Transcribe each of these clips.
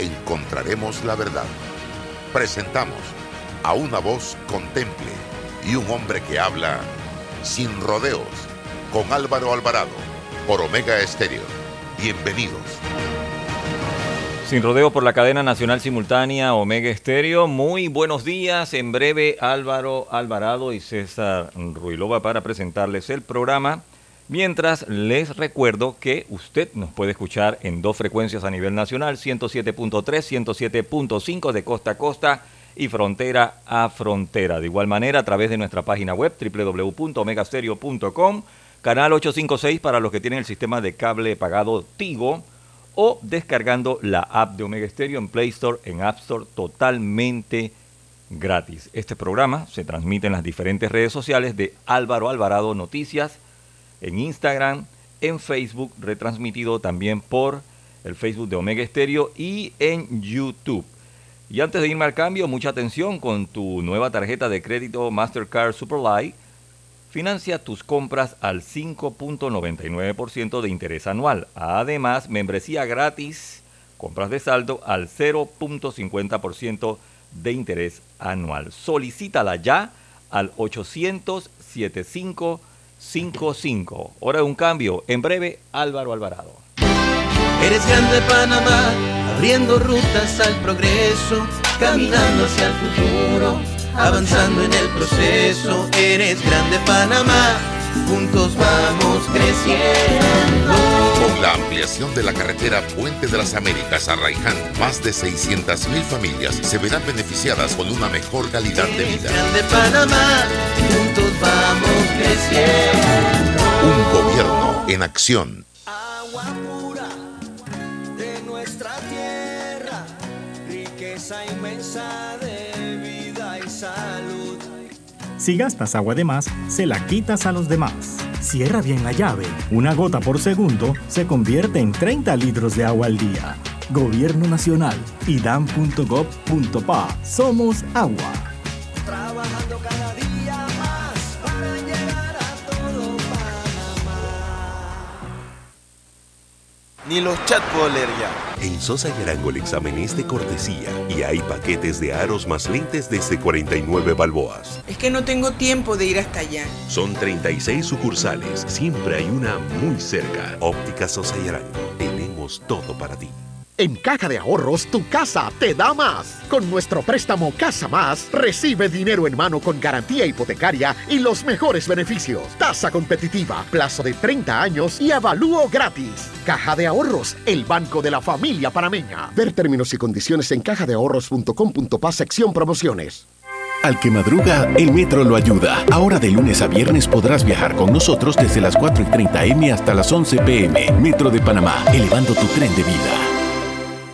encontraremos la verdad. Presentamos a una voz contemple y un hombre que habla sin rodeos con Álvaro Alvarado por Omega Estéreo. Bienvenidos. Sin rodeo por la cadena nacional simultánea Omega Estéreo. Muy buenos días. En breve Álvaro Alvarado y César Ruilova para presentarles el programa. Mientras les recuerdo que usted nos puede escuchar en dos frecuencias a nivel nacional, 107.3, 107.5 de costa a costa y frontera a frontera. De igual manera, a través de nuestra página web www.omegastereo.com, canal 856 para los que tienen el sistema de cable pagado Tigo o descargando la app de Omega Stereo en Play Store, en App Store, totalmente gratis. Este programa se transmite en las diferentes redes sociales de Álvaro Alvarado Noticias, en Instagram, en Facebook, retransmitido también por el Facebook de Omega Stereo y en YouTube. Y antes de irme al cambio, mucha atención con tu nueva tarjeta de crédito Mastercard Superlight. Financia tus compras al 5.99% de interés anual. Además, membresía gratis, compras de saldo al 0.50% de interés anual. Solicítala ya al 800 75 55. Hora de un cambio. En breve, Álvaro Alvarado. Eres grande Panamá, abriendo rutas al progreso, caminando hacia el futuro, avanzando en el proceso. Eres grande Panamá, juntos vamos creciendo. Con la ampliación de la carretera Puente de las Américas a Raiján, más de 600.000 familias se verán beneficiadas con una mejor calidad de vida. Grande Panamá, juntos vamos creciendo. Un gobierno en acción. Agua pura de nuestra tierra, riqueza inmensa de vida y salud. Si gastas agua de más, se la quitas a los demás. Cierra bien la llave. Una gota por segundo se convierte en 30 litros de agua al día. Gobierno Nacional. idam.gov.pa. Somos agua. Trabajando Ni los chat puedo leer ya. En Sosa y Arango el examen es de cortesía y hay paquetes de aros más lentes desde 49 balboas. Es que no tengo tiempo de ir hasta allá. Son 36 sucursales, siempre hay una muy cerca. Óptica Sosa y Arango, tenemos todo para ti. En Caja de Ahorros, tu casa te da más. Con nuestro préstamo Casa Más, recibe dinero en mano con garantía hipotecaria y los mejores beneficios. Tasa competitiva, plazo de 30 años y avalúo gratis. Caja de Ahorros, el banco de la familia panameña. Ver términos y condiciones en cajadeahorros.com.pa sección promociones. Al que madruga, el metro lo ayuda. Ahora de lunes a viernes podrás viajar con nosotros desde las 4 y 30 M hasta las 11 PM. Metro de Panamá, elevando tu tren de vida.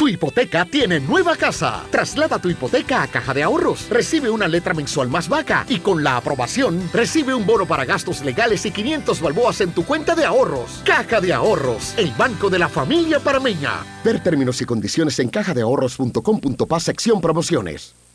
Tu hipoteca tiene nueva casa. Traslada tu hipoteca a Caja de Ahorros. Recibe una letra mensual más vaca y con la aprobación recibe un bono para gastos legales y 500 balboas en tu cuenta de ahorros. Caja de Ahorros, el banco de la familia parameña. Ver términos y condiciones en cajadeahorros.com.pa sección promociones.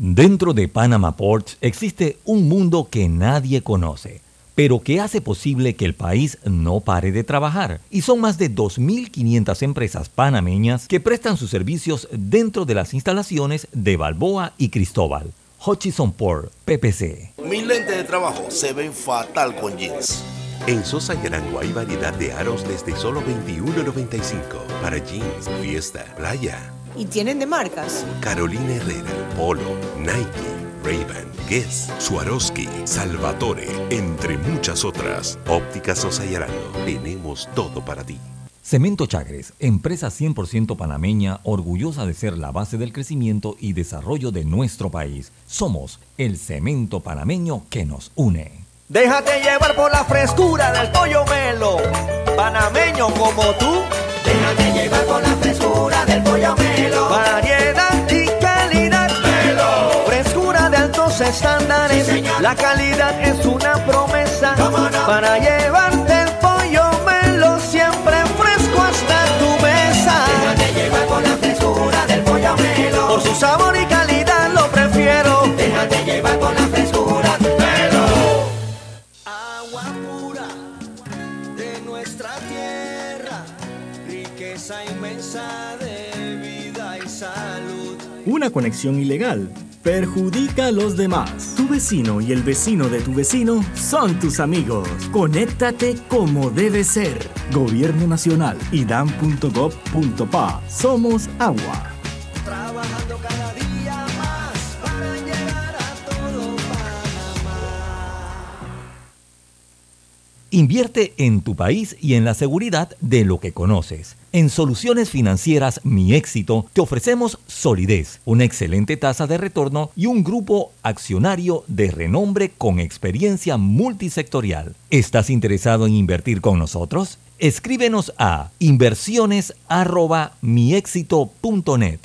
Dentro de Panama Ports existe un mundo que nadie conoce, pero que hace posible que el país no pare de trabajar. Y son más de 2.500 empresas panameñas que prestan sus servicios dentro de las instalaciones de Balboa y Cristóbal. Hutchison Port, PPC. Mis lentes de trabajo se ven fatal con jeans. En Sosa y Arango hay variedad de aros desde solo $21.95 para jeans, fiesta, playa. ¿Y tienen de marcas? Carolina Herrera, Polo, Nike, Ray-Ban, Guess, Swarovski, Salvatore, entre muchas otras. Óptica Sosa y Arango. Tenemos todo para ti. Cemento Chagres, empresa 100% panameña, orgullosa de ser la base del crecimiento y desarrollo de nuestro país. Somos el cemento panameño que nos une. Déjate llevar por la frescura del pollo melo, panameño como tú. Déjate llevar por la frescura del pollo melo. Variedad y calidad. Melo. Frescura de altos estándares. la calidad es una promesa para llevarte Una conexión ilegal perjudica a los demás. Tu vecino y el vecino de tu vecino son tus amigos. Conéctate como debe ser. Gobierno Nacional y dan.gov.pa. Somos agua. Trabajando cada día más para llegar a todo Invierte en tu país y en la seguridad de lo que conoces. En Soluciones Financieras Mi Éxito te ofrecemos solidez, una excelente tasa de retorno y un grupo accionario de renombre con experiencia multisectorial. ¿Estás interesado en invertir con nosotros? Escríbenos a inversiones@miexito.net.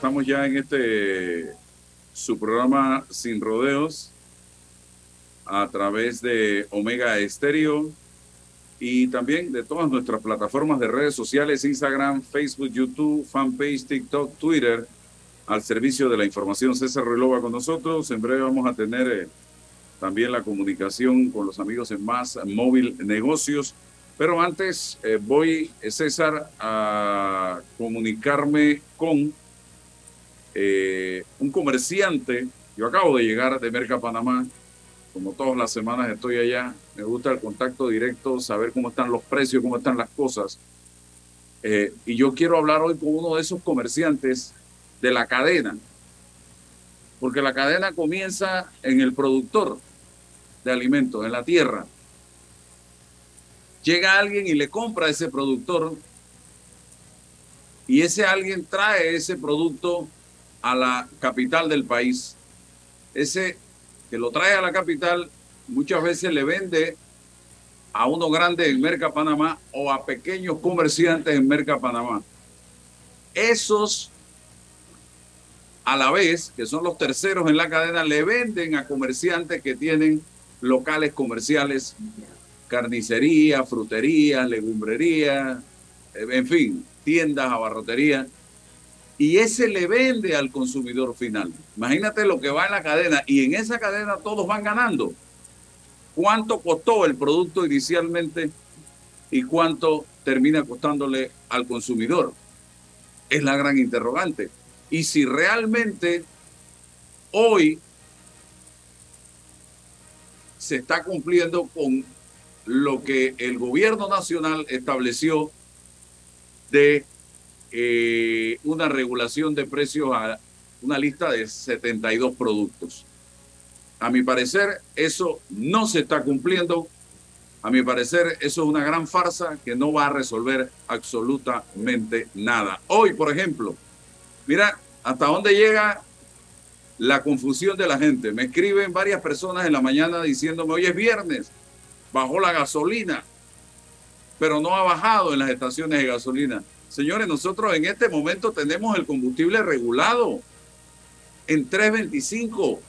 Estamos ya en este su programa Sin Rodeos a través de Omega Estéreo y también de todas nuestras plataformas de redes sociales, Instagram, Facebook, YouTube, fanpage, TikTok, Twitter, al servicio de la información. César Relova con nosotros. En breve vamos a tener eh, también la comunicación con los amigos en Más Móvil Negocios. Pero antes eh, voy, eh, César, a comunicarme con eh, un comerciante. Yo acabo de llegar de Merca Panamá. Como todas las semanas estoy allá. Me gusta el contacto directo, saber cómo están los precios, cómo están las cosas. Eh, y yo quiero hablar hoy con uno de esos comerciantes de la cadena. Porque la cadena comienza en el productor de alimentos, en la tierra llega alguien y le compra a ese productor y ese alguien trae ese producto a la capital del país. Ese que lo trae a la capital muchas veces le vende a uno grande en Merca Panamá o a pequeños comerciantes en Merca Panamá. Esos a la vez, que son los terceros en la cadena, le venden a comerciantes que tienen locales comerciales carnicería, frutería, legumbrería, eh, en fin, tiendas, abarrotería. Y ese le vende al consumidor final. Imagínate lo que va en la cadena y en esa cadena todos van ganando. ¿Cuánto costó el producto inicialmente y cuánto termina costándole al consumidor? Es la gran interrogante. Y si realmente hoy se está cumpliendo con lo que el gobierno nacional estableció de eh, una regulación de precios a una lista de 72 productos. A mi parecer, eso no se está cumpliendo. A mi parecer, eso es una gran farsa que no va a resolver absolutamente nada. Hoy, por ejemplo, mira hasta dónde llega la confusión de la gente. Me escriben varias personas en la mañana diciéndome, hoy es viernes, bajó la gasolina, pero no ha bajado en las estaciones de gasolina. Señores, nosotros en este momento tenemos el combustible regulado en 3.25.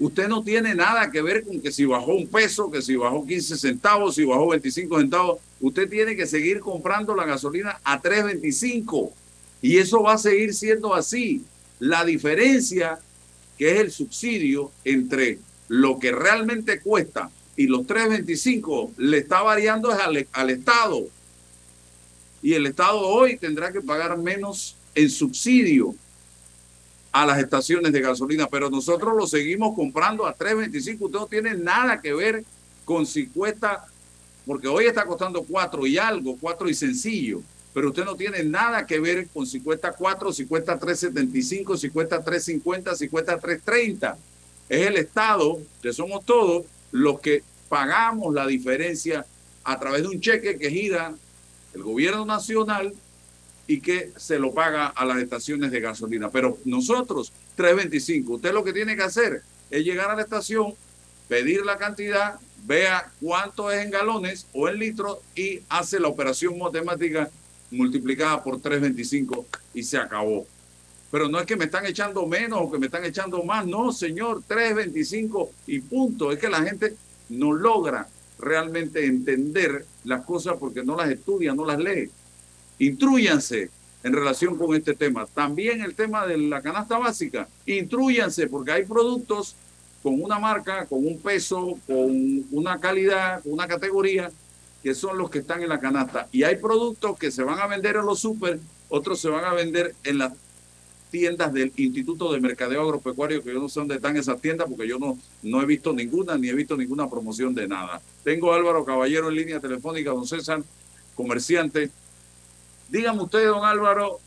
Usted no tiene nada que ver con que si bajó un peso, que si bajó 15 centavos, si bajó 25 centavos. Usted tiene que seguir comprando la gasolina a 3.25. Y eso va a seguir siendo así. La diferencia, que es el subsidio entre lo que realmente cuesta y los 3.25, le está variando al, al Estado y el Estado hoy tendrá que pagar menos en subsidio a las estaciones de gasolina, pero nosotros lo seguimos comprando a 3.25. Usted no tiene nada que ver con si cuesta, porque hoy está costando 4 y algo, 4 y sencillo, pero usted no tiene nada que ver con si cuesta 4, si cuesta 3.75, si cuesta 3.50, si cuesta 3.30. Es el Estado, que somos todos, los que pagamos la diferencia a través de un cheque que gira el gobierno nacional y que se lo paga a las estaciones de gasolina. Pero nosotros, 3.25, usted lo que tiene que hacer es llegar a la estación, pedir la cantidad, vea cuánto es en galones o en litros y hace la operación matemática multiplicada por 3.25 y se acabó. Pero no es que me están echando menos o que me están echando más, no, señor, 3.25 y punto. Es que la gente no logra realmente entender las cosas porque no las estudia, no las lee. Intrúyanse en relación con este tema. También el tema de la canasta básica. Intrúyanse porque hay productos con una marca, con un peso, con una calidad, con una categoría, que son los que están en la canasta. Y hay productos que se van a vender en los super, otros se van a vender en las tiendas del Instituto de Mercadeo Agropecuario, que yo no sé dónde están esas tiendas, porque yo no, no he visto ninguna, ni he visto ninguna promoción de nada. Tengo a Álvaro Caballero en línea telefónica, don César, comerciante. Dígame usted, don Álvaro,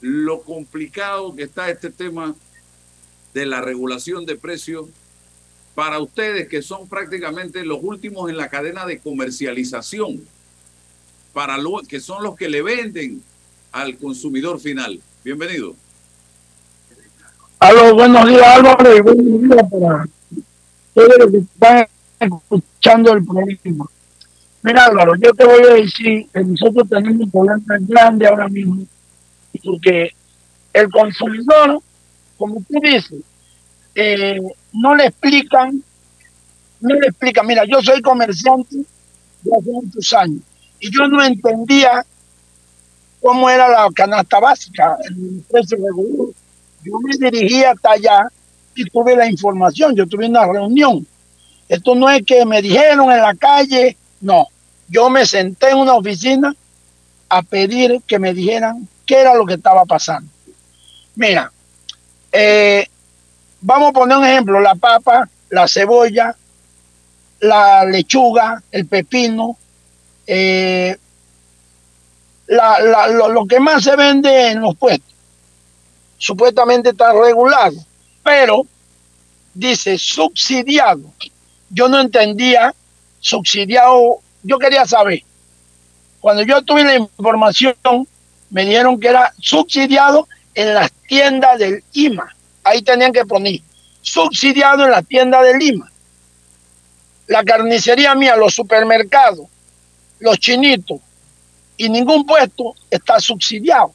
lo complicado que está este tema de la regulación de precios para ustedes que son prácticamente los últimos en la cadena de comercialización, para lo, que son los que le venden al consumidor final. Bienvenido. Aló, buenos días Álvaro y buenos días para todos los que están escuchando el programa. Mira Álvaro, yo te voy a decir que nosotros tenemos un problema grande ahora mismo porque el consumidor, como tú dices, eh, no le explican, no le explican, mira, yo soy comerciante de hace muchos años y yo no entendía cómo era la canasta básica, el precio regular. Yo me dirigí hasta allá y tuve la información, yo tuve una reunión. Esto no es que me dijeron en la calle, no. Yo me senté en una oficina a pedir que me dijeran qué era lo que estaba pasando. Mira, eh, vamos a poner un ejemplo, la papa, la cebolla, la lechuga, el pepino, eh, lo, que más se vende en los puestos. Supuestamente está regulado, pero dice subsidiado. Yo no entendía subsidiado, yo quería saber. Cuando yo tuve la información, me dijeron que era subsidiado en las tiendas del IMA. Ahí tenían que poner subsidiado en la tienda del Lima. La carnicería mía, los supermercados, los chinitos, y ningún puesto está subsidiado.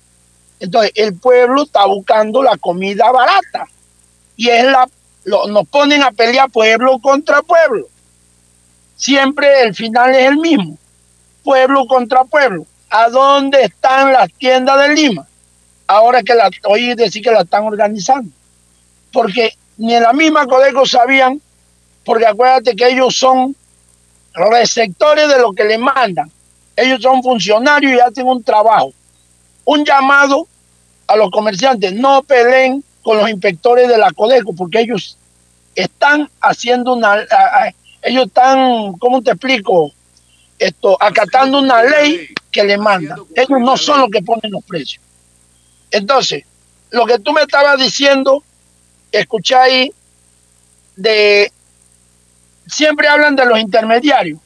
Entonces, el pueblo está buscando la comida barata y es la nos ponen a pelear pueblo contra pueblo. Siempre el final es el mismo. Pueblo contra pueblo. ¿A dónde están las tiendas de Lima? ahora que la oí decir que la están organizando. Porque ni en la misma Codeco sabían, porque acuérdate que ellos son receptores de lo que le mandan. Ellos son funcionarios y hacen un trabajo. Un llamado a los comerciantes, no peleen con los inspectores de la Codeco, porque ellos están haciendo una, ellos están, ¿cómo te explico? Esto, acatando una ley que le manda. Ellos no son los que ponen los precios. Entonces, lo que tú me estabas diciendo, escucháis de, siempre hablan de los intermediarios.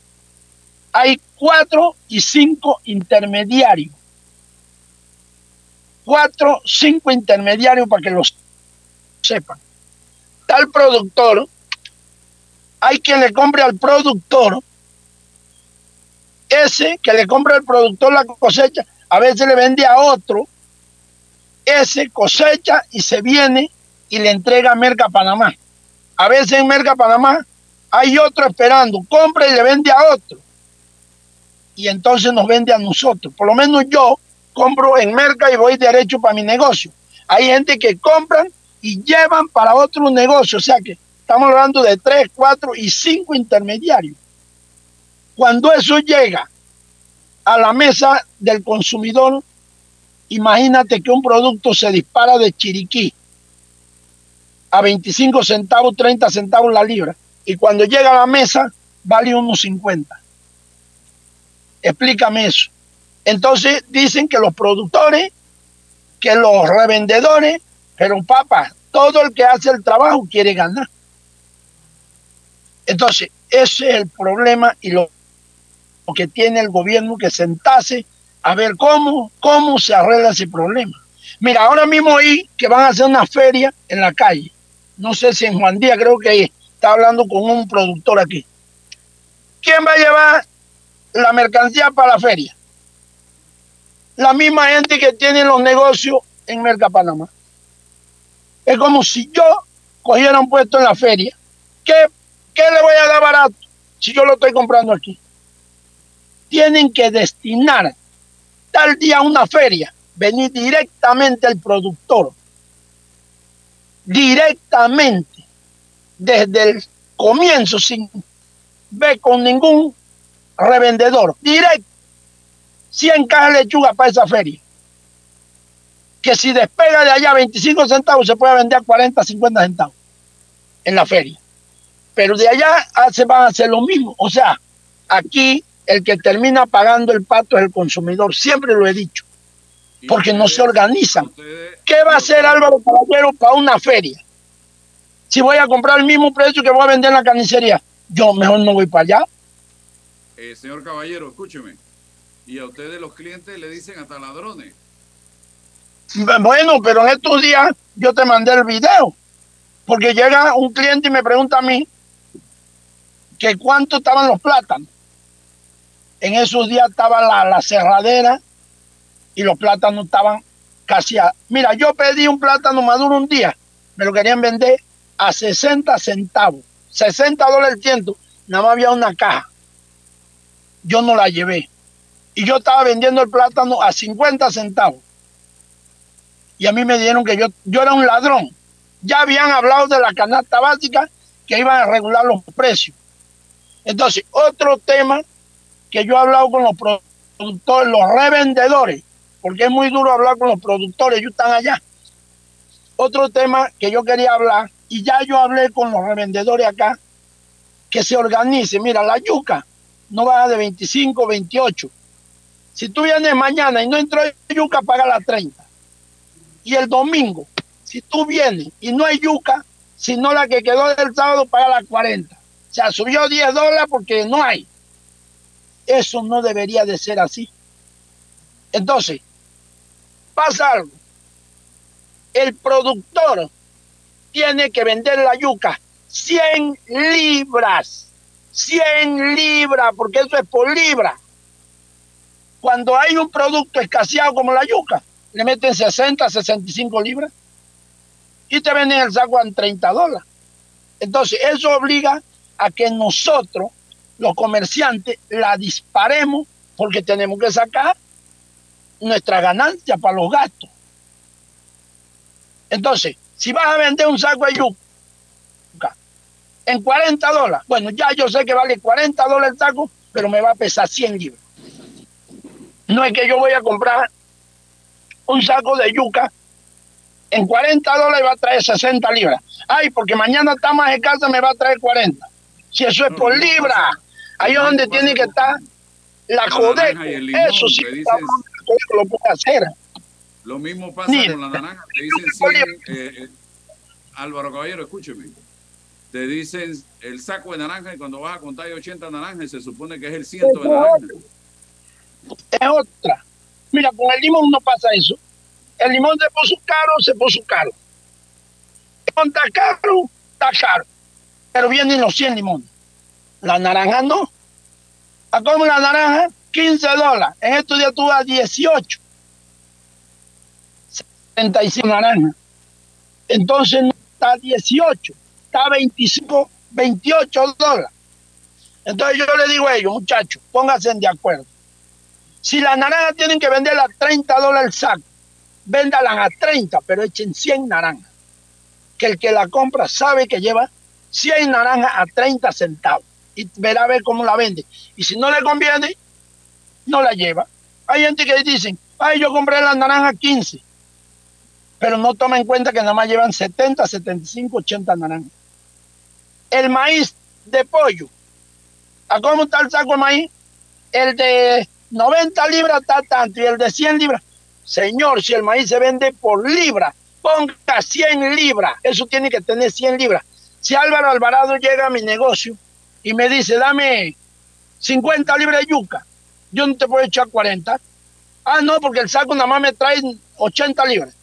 Hay cuatro y cinco intermediarios. Cuatro, cinco intermediarios para que los sepan. Tal productor, hay quien le compre al productor, ese que le compra al productor la cosecha, a veces le vende a otro, ese cosecha y se viene y le entrega a Merca Panamá. A veces en Merca Panamá hay otro esperando, compra y le vende a otro. Y entonces nos vende a nosotros. Por lo menos yo compro en Merca y voy derecho para mi negocio. Hay gente que compran y llevan para otro negocio. O sea que estamos hablando de tres, cuatro y cinco intermediarios. Cuando eso llega a la mesa del consumidor, imagínate que un producto se dispara de Chiriquí a 25 centavos, 30 centavos la libra, y cuando llega a la mesa vale unos 50. Explícame eso. Entonces dicen que los productores, que los revendedores, pero papá, todo el que hace el trabajo quiere ganar. Entonces, ese es el problema y lo que tiene el gobierno que sentarse a ver cómo, cómo se arregla ese problema. Mira, ahora mismo oí que van a hacer una feria en la calle. No sé si en Juan Díaz, creo que está hablando con un productor aquí. ¿Quién va a llevar la mercancía para la feria? La misma gente que tiene los negocios en Merca Panamá. Es como si yo cogiera un puesto en la feria. ¿Qué, ¿Qué le voy a dar barato si yo lo estoy comprando aquí? Tienen que destinar tal día a una feria, venir directamente al productor. Directamente. Desde el comienzo, sin ver con ningún revendedor. Directo. 100 cajas de lechuga para esa feria. Que si despega de allá 25 centavos, se puede vender a 40, 50 centavos en la feria. Pero de allá se van a hacer lo mismo. O sea, aquí el que termina pagando el pato es el consumidor. Siempre lo he dicho. Porque no se organizan. ¿Qué va a hacer Álvaro Caballero para una feria? Si voy a comprar el mismo precio que voy a vender en la carnicería, yo mejor no voy para allá. Eh, señor Caballero, escúcheme. Y a ustedes los clientes le dicen hasta ladrones. Bueno, pero en estos días yo te mandé el video. Porque llega un cliente y me pregunta a mí que cuánto estaban los plátanos. En esos días estaba la, la cerradera y los plátanos estaban casi a... Mira, yo pedí un plátano maduro un día, me lo querían vender a 60 centavos, 60 dólares el ciento, nada más había una caja. Yo no la llevé. Y yo estaba vendiendo el plátano a 50 centavos. Y a mí me dijeron que yo, yo era un ladrón. Ya habían hablado de la canasta básica que iban a regular los precios. Entonces, otro tema que yo he hablado con los productores, los revendedores, porque es muy duro hablar con los productores, ellos están allá. Otro tema que yo quería hablar, y ya yo hablé con los revendedores acá, que se organice. Mira, la yuca no baja de 25, 28. Si tú vienes mañana y no entró yuca, paga la 30. Y el domingo, si tú vienes y no hay yuca, sino la que quedó del sábado, paga la 40. O sea, subió 10 dólares porque no hay. Eso no debería de ser así. Entonces, pasa algo. El productor tiene que vender la yuca 100 libras. 100 libras, porque eso es por libra. Cuando hay un producto escaseado como la yuca, le meten 60, 65 libras y te venden el saco en 30 dólares. Entonces, eso obliga a que nosotros los comerciantes la disparemos porque tenemos que sacar nuestra ganancia para los gastos. Entonces, si vas a vender un saco de yuca en 40 dólares, bueno, ya yo sé que vale 40 dólares el saco, pero me va a pesar 100 libras. No es que yo voy a comprar un saco de yuca en 40 dólares y va a traer 60 libras. Ay, porque mañana está más de casa me va a traer 40. Si eso es por libra, ahí es donde tiene que estar la codeco. Eso sí, lo puede hacer. Lo mismo pasa con la naranja. Te dicen 100, eh, eh, Álvaro Caballero, escúcheme. Te dicen el saco de naranja y cuando vas a contar 80 naranjas se supone que es el ciento de naranja. Es otra. Mira, con el limón no pasa eso. El limón se puso caro, se puso caro. El está caro, está caro. Pero vienen los 100 limones. La naranja no. ¿A cómo la naranja? 15 dólares. En estos días tú vas 18. 75 naranjas. Entonces no está 18, está 25, 28 dólares. Entonces yo le digo a ellos, muchachos, pónganse de acuerdo. Si las naranjas tienen que venderla a 30 dólares el saco, véndalas a 30, pero echen 100 naranjas. Que el que la compra sabe que lleva 100 naranjas a 30 centavos y verá a ver cómo la vende. Y si no le conviene, no la lleva. Hay gente que dicen, ay, yo compré la naranja 15, pero no toma en cuenta que nada más llevan 70, 75, 80 naranjas. El maíz de pollo, ¿a cómo está el saco de maíz? El de 90 libras está tanto y el de 100 libras. Señor, si el maíz se vende por libra, ponga 100 libras. Eso tiene que tener 100 libras. Si Álvaro Alvarado llega a mi negocio y me dice, dame 50 libras de yuca, yo no te puedo echar 40. Ah, no, porque el saco nada más me trae 80 libras.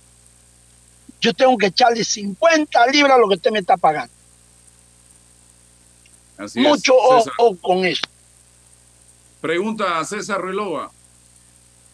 Yo tengo que echarle 50 libras a lo que usted me está pagando. Mucho ojo con eso. Pregunta a César Relova.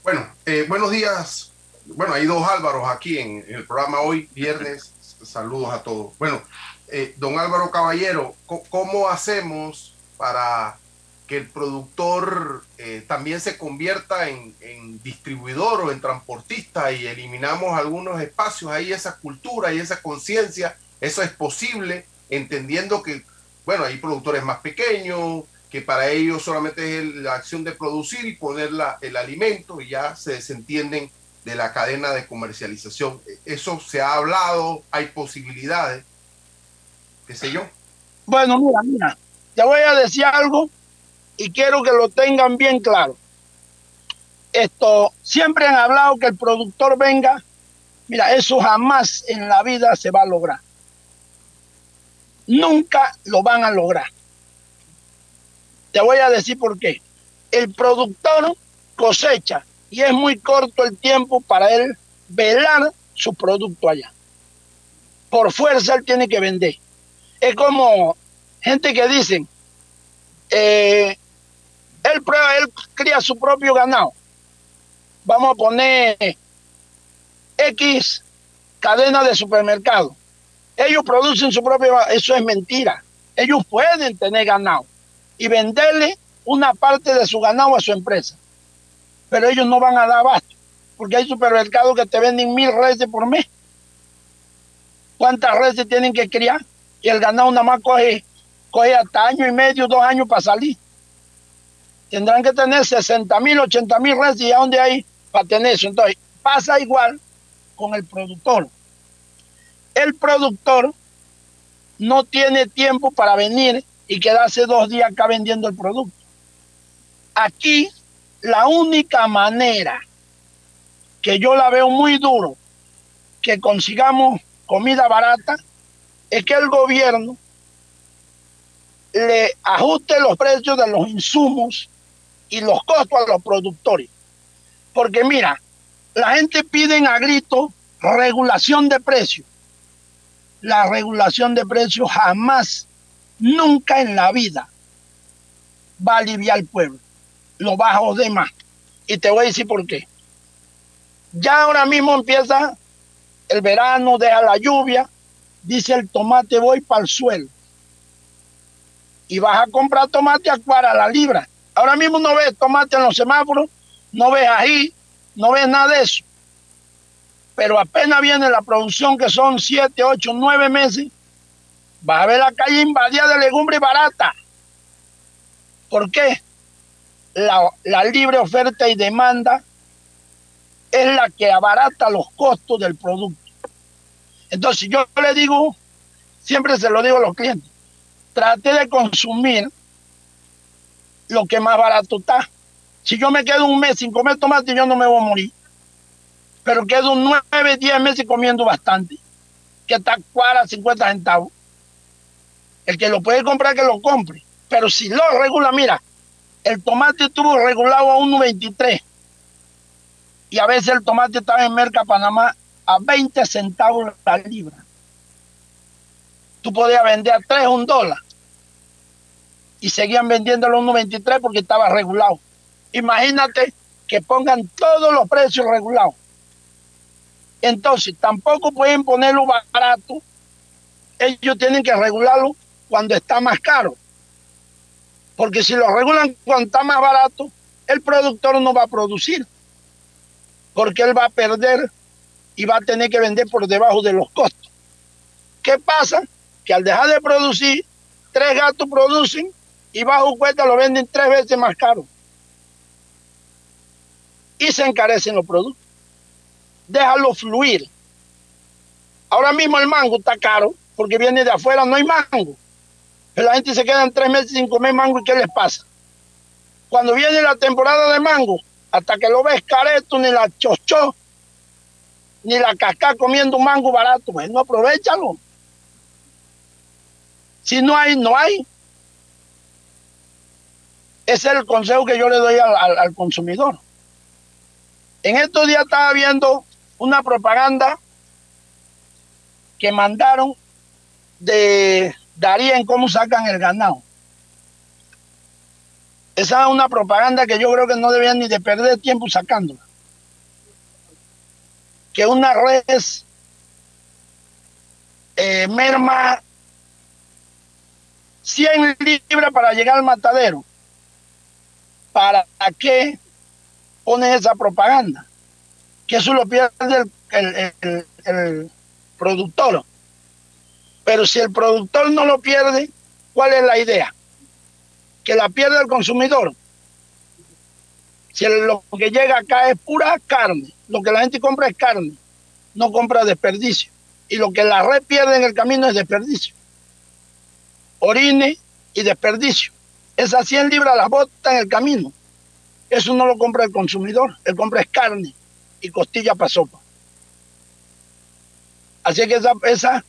Bueno, eh, buenos días. Bueno, hay dos Álvaros aquí en, el programa hoy, viernes. Saludos a todos. Bueno, eh, don Álvaro Caballero, ¿cómo hacemos para que el productor eh, también se convierta en, distribuidor o en transportista y eliminamos algunos espacios ahí, esa cultura y esa conciencia? Eso es posible, entendiendo que, bueno, hay productores más pequeños, que para ellos solamente es la acción de producir y poner el alimento y ya se desentienden de la cadena de comercialización. Eso se ha hablado, hay posibilidades, qué sé yo. Bueno, mira, mira, te voy a decir algo y quiero que lo tengan bien claro. Esto, siempre han hablado que el productor venga, mira, eso jamás en la vida se va a lograr. Nunca lo van a lograr. Te voy a decir por qué. El productor cosecha y es muy corto el tiempo para él velar su producto allá. Por fuerza él tiene que vender. Es como gente que dicen, eh, él prueba, él cría su propio ganado. Vamos a poner X cadena de supermercado. Ellos producen su propio, eso es mentira. Ellos pueden tener ganado y venderle una parte de su ganado a su empresa. Pero ellos no van a dar abasto, porque hay supermercados que te venden mil reses por mes. ¿Cuántas reses tienen que criar? Y el ganado nada más coge, coge hasta año y medio, dos años para salir. Tendrán que tener 60 mil, 80 mil reses y a dónde hay para tener eso. Entonces, pasa igual con el productor. El productor no tiene tiempo para venir y quedarse dos días acá vendiendo el producto. Aquí la única manera que yo la veo muy duro que consigamos comida barata es que el gobierno le ajuste los precios de los insumos y los costos a los productores. Porque mira, la gente pide a grito regulación de precios. La regulación de precios jamás nunca en la vida va a aliviar al pueblo. Lo va a joder más. Y te voy a decir por qué. Ya ahora mismo empieza el verano, deja la lluvia, dice el tomate voy para el suelo. Y vas a comprar tomate a cuara la libra. Ahora mismo no ves tomate en los semáforos, no ves ají, no ves nada de eso. Pero apenas viene la producción, que son 7, 8, 9 meses, va a ver la calle invadida de legumbres barata. ¿Por qué? La, la libre oferta y demanda es la que abarata los costos del producto. Entonces yo le digo, siempre se lo digo a los clientes, trate de consumir lo que más barato está. Si yo me quedo un mes sin comer tomate, yo no me voy a morir. Pero quedo nueve, diez meses comiendo bastante, que está 40, 50 centavos. El que lo puede comprar, que lo compre. Pero si lo regula, mira, el tomate estuvo regulado a 1.23 y a veces el tomate estaba en Merca Panamá a 20 centavos la libra. Tú podías vender a 3 un dólar y seguían vendiéndolo a 1.23 porque estaba regulado. Imagínate que pongan todos los precios regulados. Entonces, tampoco pueden ponerlo barato. Ellos tienen que regularlo cuando está más caro. Porque si lo regulan cuando está más barato, el productor no va a producir. Porque él va a perder y va a tener que vender por debajo de los costos. ¿Qué pasa? Que al dejar de producir, tres gatos producen y bajo cuenta lo venden tres veces más caro. Y se encarecen los productos. Déjalo fluir. Ahora mismo el mango está caro porque viene de afuera, no hay mango. La gente se queda en tres meses sin comer mango y ¿qué les pasa? Cuando viene la temporada de mango, hasta que lo ves careto, ni la chocho, ni la casca comiendo un mango barato, pues no aprovechalo. Si no hay, no hay. Ese es el consejo que yo le doy al, al consumidor. En estos días estaba viendo una propaganda que mandaron de Daría en cómo sacan el ganado. Esa es una propaganda que yo creo que no debían ni de perder tiempo sacándola. Que una res eh, merma 100 libras para llegar al matadero. ¿Para qué ponen esa propaganda? Que eso lo pierde el, productor. Pero si el productor no lo pierde, ¿cuál es la idea? Que la pierde el consumidor. Si lo que llega acá es pura carne, lo que la gente compra es carne, no compra desperdicio. Y lo que la red pierde en el camino es desperdicio. Orine y desperdicio. Esas 100 libras las bota en el camino. Eso no lo compra el consumidor, el compra es carne y costilla para sopa. Así que esa, esa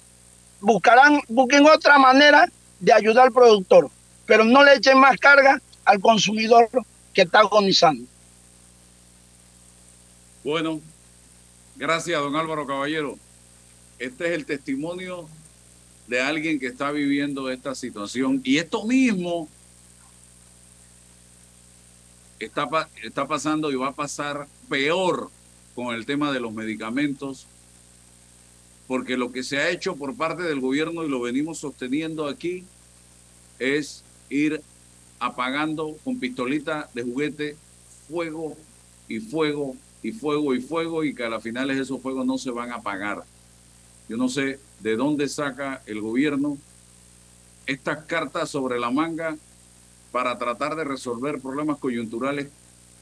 buscarán, busquen otra manera de ayudar al productor, pero no le echen más carga al consumidor que está agonizando. Bueno, gracias, don Álvaro Caballero. Este es el testimonio de alguien que está viviendo esta situación y esto mismo está, está pasando y va a pasar peor con el tema de los medicamentos porque lo que se ha hecho por parte del gobierno y lo venimos sosteniendo aquí es ir apagando con pistolita de juguete fuego y fuego y fuego y fuego y que a las finales esos fuegos no se van a apagar. Yo no sé de dónde saca el gobierno estas cartas sobre la manga para tratar de resolver problemas coyunturales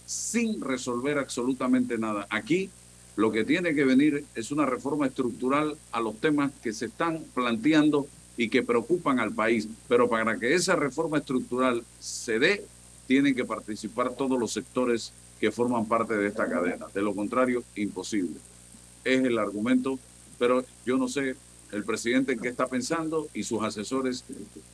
sin resolver absolutamente nada. Aquí lo que tiene que venir es una reforma estructural a los temas que se están planteando y que preocupan al país. Pero para que esa reforma estructural se dé, tienen que participar todos los sectores que forman parte de esta cadena. De lo contrario, imposible. Es el argumento, pero yo no sé el presidente en qué está pensando y sus asesores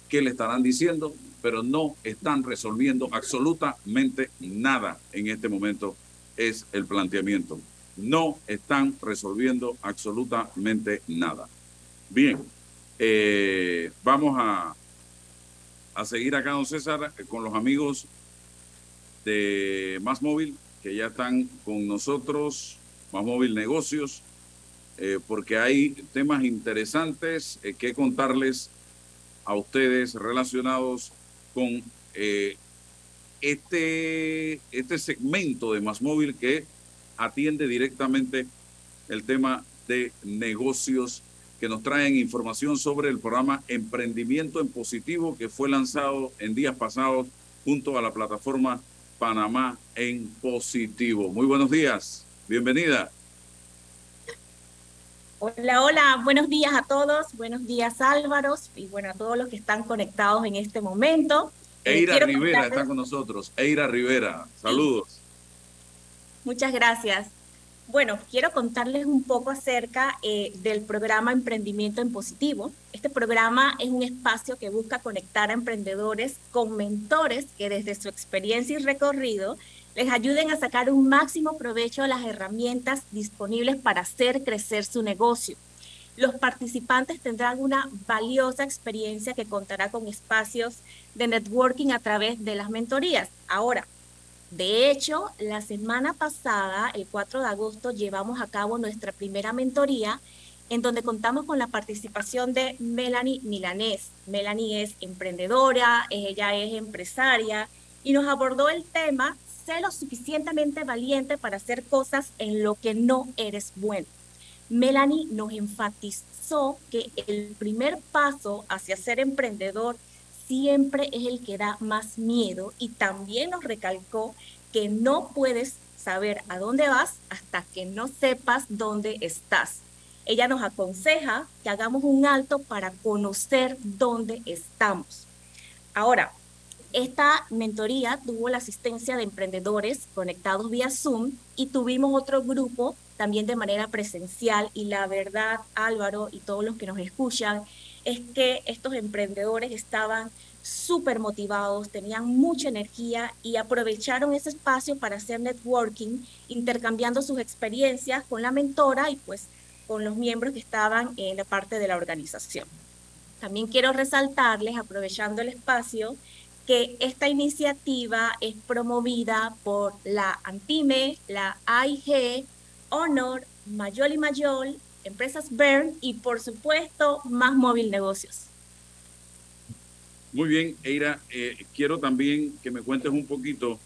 qué le estarán diciendo, pero no están resolviendo absolutamente nada en este momento, es el planteamiento no están resolviendo absolutamente nada. Bien, eh, vamos a, a seguir acá, don César, con los amigos de Más Móvil, que ya están con nosotros, Más Móvil Negocios, eh, porque hay temas interesantes eh, que contarles a ustedes relacionados con este, este segmento de Más Móvil que atiende directamente el tema de negocios que nos traen información sobre el programa Emprendimiento en Positivo que fue lanzado en días pasados junto a la plataforma Panamá en Positivo. Muy buenos días, bienvenida. Hola, hola, buenos días a todos, buenos días Álvaro y bueno, a todos los que están conectados en este momento. Eh, Eira Rivera está con nosotros, Eira Rivera, saludos. Muchas gracias. Bueno, quiero contarles un poco acerca eh, del programa Emprendimiento en Positivo. Este programa es un espacio que busca conectar a emprendedores con mentores que desde su experiencia y recorrido les ayuden a sacar un máximo provecho de las herramientas disponibles para hacer crecer su negocio. Los participantes tendrán una valiosa experiencia que contará con espacios de networking a través de las mentorías. Ahora, de hecho, la semana pasada, el 4 de agosto, llevamos a cabo nuestra primera mentoría en donde contamos con la participación de Melanie Milanés. Melanie es emprendedora, ella es empresaria y nos abordó el tema, sé lo suficientemente valiente para hacer cosas en lo que no eres bueno. Melanie nos enfatizó que el primer paso hacia ser emprendedor siempre es el que da más miedo y también nos recalcó que no puedes saber a dónde vas hasta que no sepas dónde estás. Ella nos aconseja que hagamos un alto para conocer dónde estamos. Ahora, esta mentoría tuvo la asistencia de emprendedores conectados vía Zoom y tuvimos otro grupo también de manera presencial y la verdad, Álvaro y todos los que nos escuchan, es que estos emprendedores estaban súper motivados, tenían mucha energía y aprovecharon ese espacio para hacer networking, intercambiando sus experiencias con la mentora y pues con los miembros que estaban en la parte de la organización. También quiero resaltarles, aprovechando el espacio, que esta iniciativa es promovida por la ANTIME, la AIG, Honor, Mayol y Mayol, Empresas Bern y por supuesto Más Móvil Negocios. Muy bien, Eira, eh, quiero también que me cuentes un poquito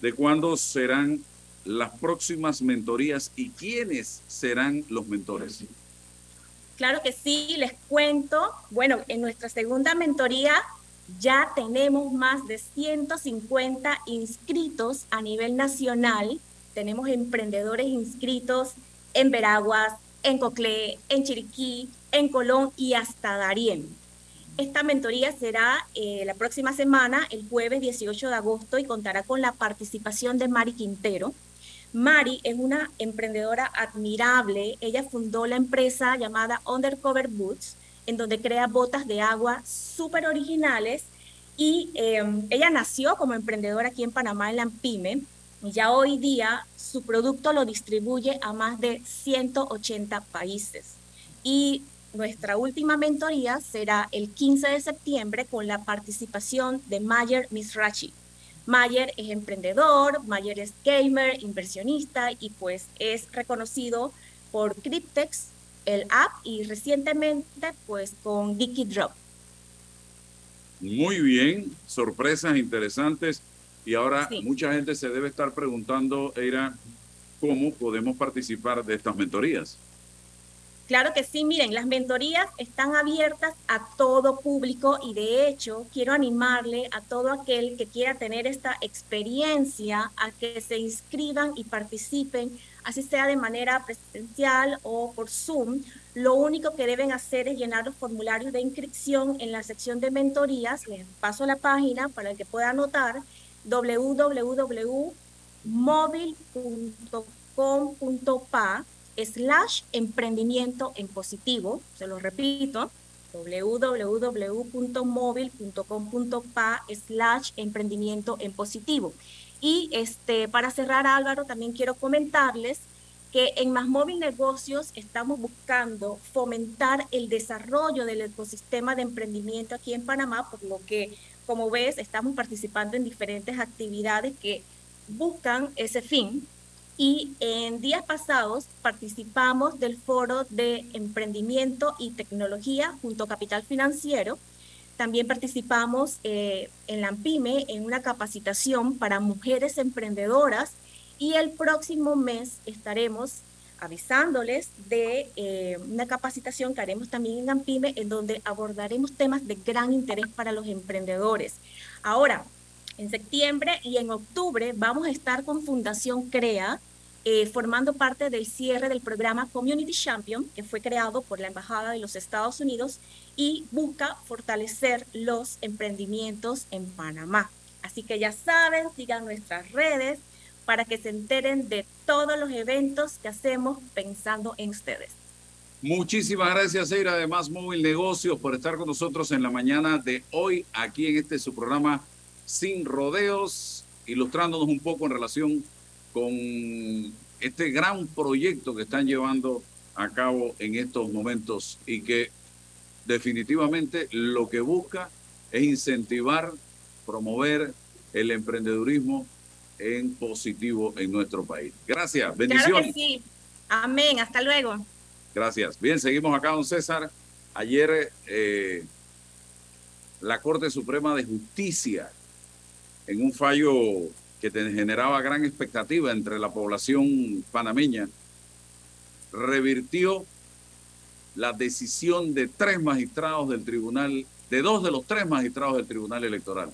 de cuándo serán las próximas mentorías y quiénes serán los mentores. Claro que sí, les cuento. Bueno, en nuestra segunda mentoría ya tenemos más de 150 inscritos a nivel nacional. Tenemos emprendedores inscritos en Veraguas, en Coclé, en Chiriquí, en Colón y hasta Darién. Esta mentoría será eh, la próxima semana, el jueves 18 de agosto, y contará con la participación de Mari Quintero. Mari es una emprendedora admirable. Ella fundó la empresa llamada Undercover Boots, en donde crea botas de agua súper originales. Y em, ella nació como emprendedora aquí en Panamá, en la PYME, y ya hoy día su producto lo distribuye a más de 180 países. Y nuestra última mentoría será el 15 de septiembre con la participación de Mayer Misrachi. Mayer es emprendedor, Mayer es gamer, inversionista y pues es reconocido por Cryptex, el app y recientemente pues con Dicky Drop. Muy bien, sorpresas interesantes. Y ahora mucha gente se debe estar preguntando, Eira, ¿cómo podemos participar de estas mentorías? Claro que sí, miren, las mentorías están abiertas a todo público y de hecho quiero animarle a todo aquel que quiera tener esta experiencia a que se inscriban y participen, así sea de manera presencial o por Zoom. Lo único que deben hacer es llenar los formularios de inscripción en la sección de mentorías. Les paso la página para el que pueda anotar www.móvil.com.pa slash emprendimiento en positivo, se lo repito, www.móvil.com.pa slash emprendimiento en positivo. Y este, para cerrar, Álvaro, también quiero comentarles que en Más Móvil Negocios estamos buscando fomentar el desarrollo del ecosistema de emprendimiento aquí en Panamá, por lo que, como ves, estamos participando en diferentes actividades que buscan ese fin y en días pasados participamos del foro de emprendimiento y tecnología junto a Capital Financiero. También participamos eh, en la AMPIME en una capacitación para mujeres emprendedoras y el próximo mes estaremos avisándoles de eh, una capacitación que haremos también en AMPIME, en donde abordaremos temas de gran interés para los emprendedores. Ahora, en septiembre y en octubre vamos a estar con Fundación CREA, eh, formando parte del cierre del programa Community Champion, que fue creado por la Embajada de los Estados Unidos y busca fortalecer los emprendimientos en Panamá. Así que ya saben, sigan nuestras redes para que se enteren de todos los eventos que hacemos pensando en ustedes. Muchísimas gracias, Eira, de Más Móvil Negocios, por estar con nosotros en la mañana de hoy, aquí en este su programa Sin Rodeos, ilustrándonos un poco en relación con este gran proyecto que están llevando a cabo en estos momentos y que definitivamente lo que busca es incentivar, promover el emprendedurismo en positivo en nuestro país. Gracias, bendiciones. Claro que sí. Amén, hasta luego. Gracias. Bien, seguimos acá, don César. Ayer eh, la Corte Suprema de Justicia, en un fallo que generaba gran expectativa entre la población panameña, revirtió la decisión de tres magistrados del tribunal, de dos de los tres magistrados del tribunal electoral,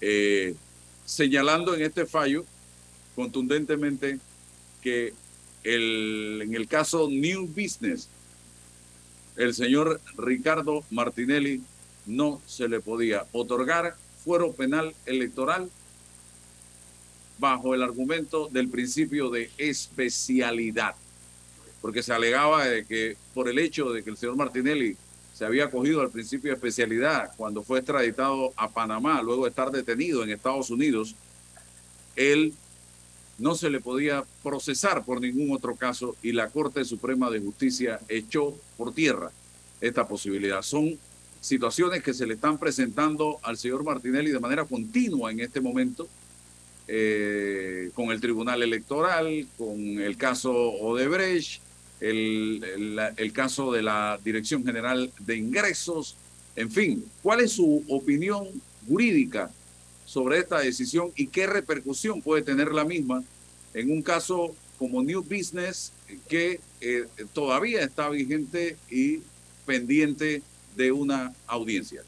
eh, señalando en este fallo contundentemente que el, en el caso New Business, el señor Ricardo Martinelli no se le podía otorgar fuero penal electoral bajo el argumento del principio de especialidad, porque se alegaba que por el hecho de que el señor Martinelli se había acogido al principio de especialidad cuando fue extraditado a Panamá, luego de estar detenido en Estados Unidos, él no se le podía procesar por ningún otro caso y la Corte Suprema de Justicia echó por tierra esta posibilidad. Son situaciones que se le están presentando al señor Martinelli de manera continua en este momento eh, con el Tribunal Electoral, con el caso Odebrecht, el, caso de la Dirección General de Ingresos, en fin, ¿cuál es su opinión jurídica sobre esta decisión y qué repercusión puede tener la misma en un caso como New Business que eh, todavía está vigente y pendiente de una audiencia?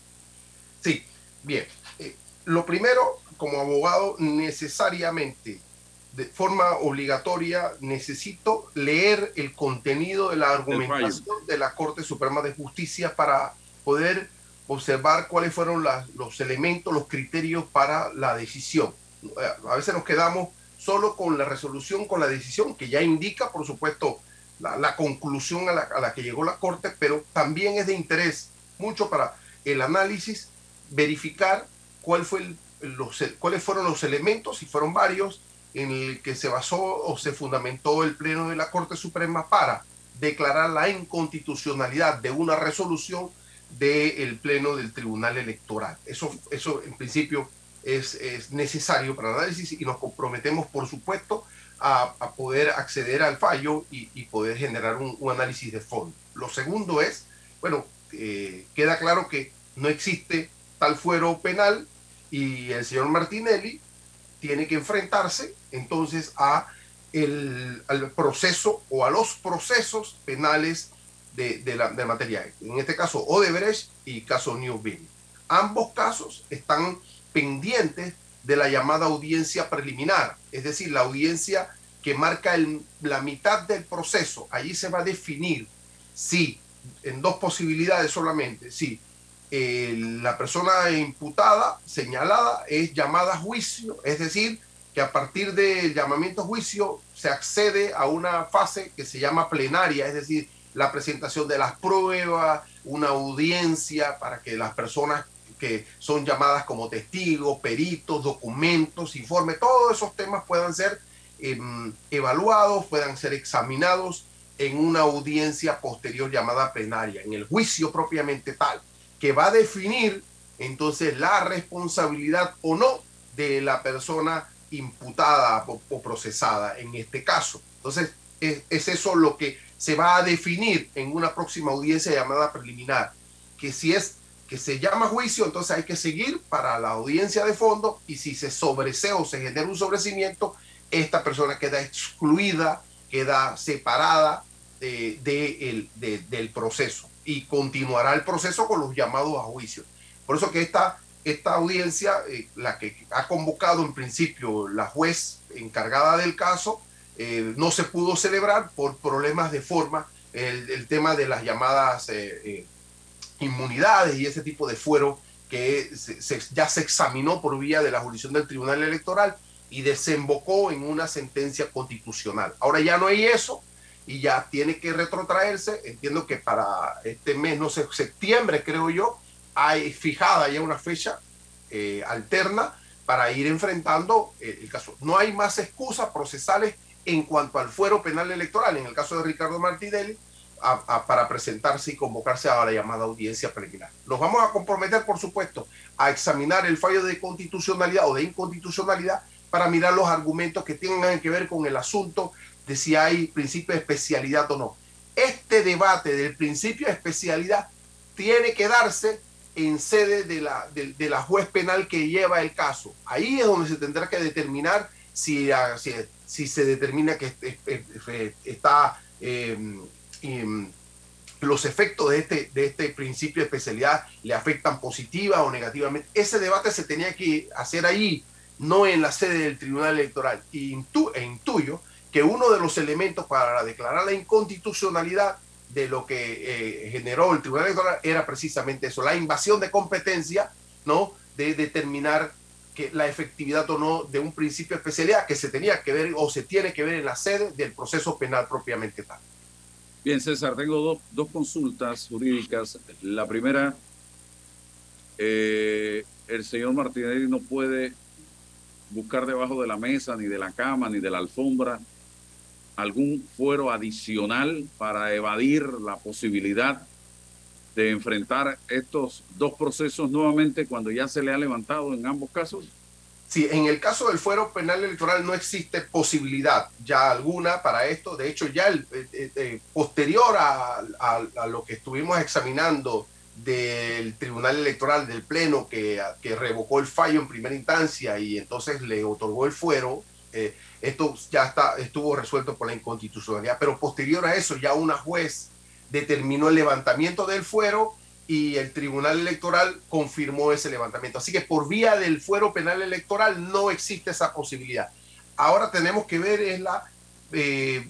Sí, bien. Eh, lo primero, como abogado necesariamente, de forma obligatoria, necesito leer el contenido de la argumentación de la Corte Suprema de Justicia para poder observar cuáles fueron los elementos, los criterios para la decisión. Eh, a veces nos quedamos solo con la resolución, con la decisión, que ya indica, por supuesto, la, conclusión a la, a la que llegó la Corte, pero también es de interés mucho para el análisis verificar cuál fue el los, cuáles fueron los elementos, y fueron varios, en el que se basó o se fundamentó el Pleno de la Corte Suprema para declarar la inconstitucionalidad de una resolución del Pleno del Tribunal Electoral. Eso, eso en principio es, es necesario para el análisis y nos comprometemos, por supuesto, a, poder acceder al fallo y, poder generar un, un, análisis de fondo. Lo segundo es, bueno, eh, queda claro que no existe tal fuero penal y el señor Martinelli tiene que enfrentarse entonces a el, al proceso o a los procesos penales de, de la de. En este caso, Odebrecht y caso New Bill. Ambos casos están pendientes de la llamada audiencia preliminar, es decir, la audiencia que marca el, la mitad del proceso. Allí se va a definir si, en dos posibilidades solamente, si la persona imputada, señalada, es llamada a juicio, es decir, que a partir del llamamiento a juicio se accede a una fase que se llama plenaria, es decir, la presentación de las pruebas, una audiencia para que las personas que son llamadas como testigos, peritos, documentos, informes, todos esos temas puedan ser eh, evaluados, puedan ser examinados en una audiencia posterior llamada plenaria, en el juicio propiamente tal que va a definir entonces la responsabilidad o no de la persona imputada o, procesada en este caso. Entonces, es, es, eso lo que se va a definir en una próxima audiencia llamada preliminar, que si es que se llama juicio, entonces hay que seguir para la audiencia de fondo y si se sobresea o se genera un sobrecimiento, esta persona queda excluida queda separada de el- de- del proceso y continuará el proceso con los llamados a juicio. Por eso que esta, esta audiencia, eh, la que ha convocado en principio la juez encargada del caso, eh, no se pudo celebrar por problemas de forma, el, tema de las llamadas eh, inmunidades y ese tipo de fuero que ya se examinó por vía de la jurisdicción del Tribunal Electoral y desembocó en una sentencia constitucional. Ahora ya no hay eso y ya tiene que retrotraerse. Entiendo que para este mes, no sé, septiembre creo yo, hay fijada ya una fecha eh, alterna para ir enfrentando eh, el caso. No hay más excusas procesales en cuanto al fuero penal electoral, en el caso de Ricardo Martinelli, a- a- para presentarse y convocarse a la llamada audiencia preliminar. Nos vamos a comprometer, por supuesto, a examinar el fallo de constitucionalidad o de inconstitucionalidad para mirar los argumentos que tengan que ver con el asunto de si hay principio de especialidad o no. Este debate del principio de especialidad tiene que darse en sede de la, de, de juez penal que lleva el caso. Ahí es donde se tendrá que determinar si, ah, si, si se determina que este- está eh, em, los efectos de este, de este principio de especialidad le afectan positiva o negativamente. Ese debate se tenía que hacer ahí, no en la sede del Tribunal Electoral. Y intu- e intuyo que uno de los elementos para declarar la inconstitucionalidad de lo que eh, generó el Tribunal Electoral era precisamente eso, la invasión de competencia, ¿no? De determinar que la efectividad o no de un principio de especialidad que se tenía que ver o se tiene que ver en la sede del proceso penal propiamente tal. Bien, César, tengo dos, dos consultas jurídicas. La primera, eh, el señor Martinelli no puede buscar debajo de la mesa, ni de la cama, ni de la alfombra algún fuero adicional para evadir la posibilidad de enfrentar estos dos procesos nuevamente cuando ya se le ha levantado en ambos casos. Sí, en el caso del fuero penal electoral no existe posibilidad ya alguna para esto. De hecho, ya el, eh, eh, eh, posterior a, a- a lo que estuvimos examinando del Tribunal Electoral del Pleno que, que revocó el fallo en primera instancia y entonces le otorgó el fuero, eh, esto ya está, estuvo resuelto por la inconstitucionalidad. Pero posterior a eso, ya una juez determinó el levantamiento del fuero y el Tribunal Electoral confirmó ese levantamiento. Así que por vía del fuero penal electoral no existe esa posibilidad. Ahora tenemos que ver es la eh,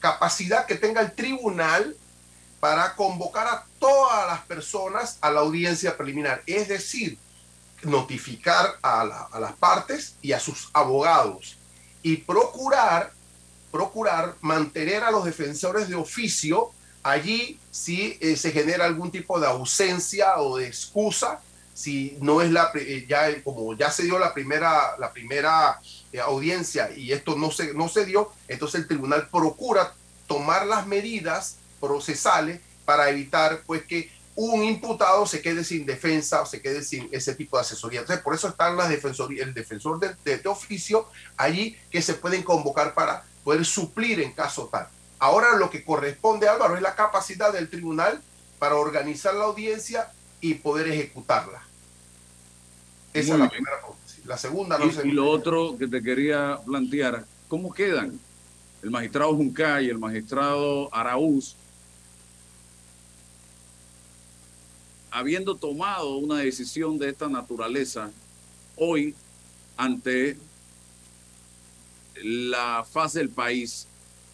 capacidad que tenga el tribunal para convocar a todas las personas a la audiencia preliminar, es decir, notificar a, la- a las partes y a sus abogados y procurar, procurar mantener a los defensores de oficio allí si eh, se genera algún tipo de ausencia o de excusa, si no es la, eh, ya, como ya se dio la primera, la primera eh, audiencia y esto no se, no se dio, entonces el tribunal procura tomar las medidas procesales para evitar pues que un imputado se quede sin defensa o se quede sin ese tipo de asesoría. Entonces, por eso están las defensorías, el defensor de, de- de oficio allí que se pueden convocar para poder suplir en caso tal. Ahora lo que corresponde, Álvaro, es la capacidad del tribunal para organizar la audiencia y poder ejecutarla. Esa Muy es la bien. primera pregunta. La segunda no Y, y lo otro que te quería plantear, ¿cómo quedan el magistrado Juncay y el magistrado Araúz habiendo tomado una decisión de esta naturaleza hoy ante la faz del país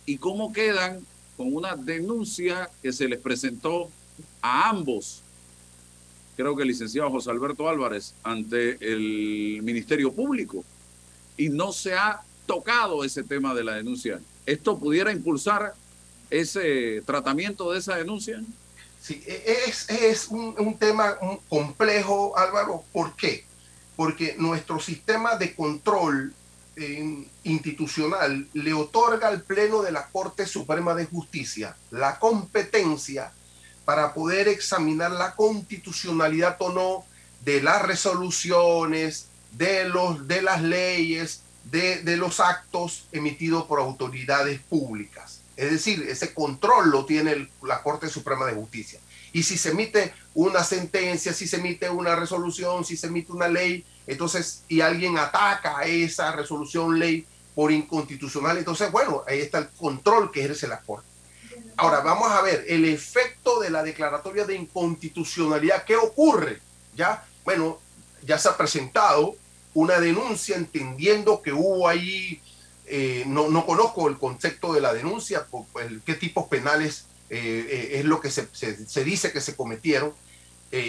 y cómo quedan con una denuncia que se les presentó a ambos, creo que el licenciado José Alberto Álvarez, ante el Ministerio Público y no se ha tocado ese tema de la denuncia. ¿Esto pudiera impulsar ese tratamiento de esa denuncia? Sí, e- es, es un, un tema complejo, Álvaro. ¿Por qué? Porque nuestro sistema de control eh, institucional le otorga al Pleno de la Corte Suprema de Justicia la competencia para poder examinar la constitucionalidad o no de las resoluciones, de, los, de las leyes, de, de los actos emitidos por autoridades públicas. Es decir, ese control lo tiene la Corte Suprema de Justicia. Y si se emite una sentencia, si se emite una resolución, si se emite una ley, entonces, y alguien ataca esa resolución, ley, por inconstitucional. Entonces, bueno, ahí está el control que ejerce la Corte. Ahora, vamos a ver el efecto de la declaratoria de inconstitucionalidad. ¿Qué ocurre? Ya, bueno, ya se ha presentado una denuncia entendiendo que hubo ahí, eh, no, no, conozco el concepto de la denuncia, qué tipos penales eh, eh, es lo que se, se, dice que se cometieron,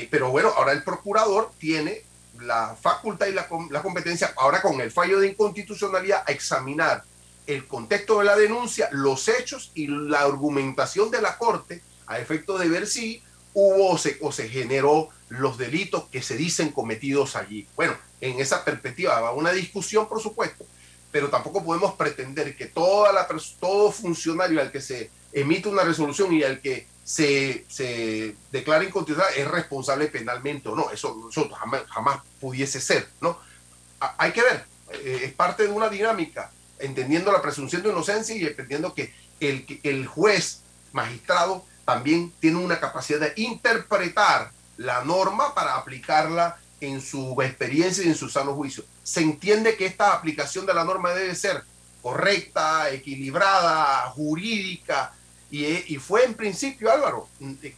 pero bueno, ahora el procurador tiene la facultad y la, la, competencia, ahora con el fallo de inconstitucionalidad, a examinar el contexto de la denuncia, los hechos y la argumentación de la Corte a efecto de ver si hubo o se, o se generó los delitos que se dicen cometidos allí. Bueno, en esa perspectiva va una discusión, por supuesto, pero tampoco podemos pretender que toda todo funcionario al que se emite una resolución y al que se, se declara inconstitucional es responsable penalmente o no. Eso, jamás, jamás, pudiese ser, ¿no? hay que ver, eh, es parte de una dinámica, entendiendo la presunción de inocencia y entendiendo que el, el juez magistrado también tiene una capacidad de interpretar la norma para aplicarla en su experiencia y en su sano juicio. Se entiende que esta aplicación de la norma debe ser correcta, equilibrada, jurídica, y, fue en principio, Álvaro,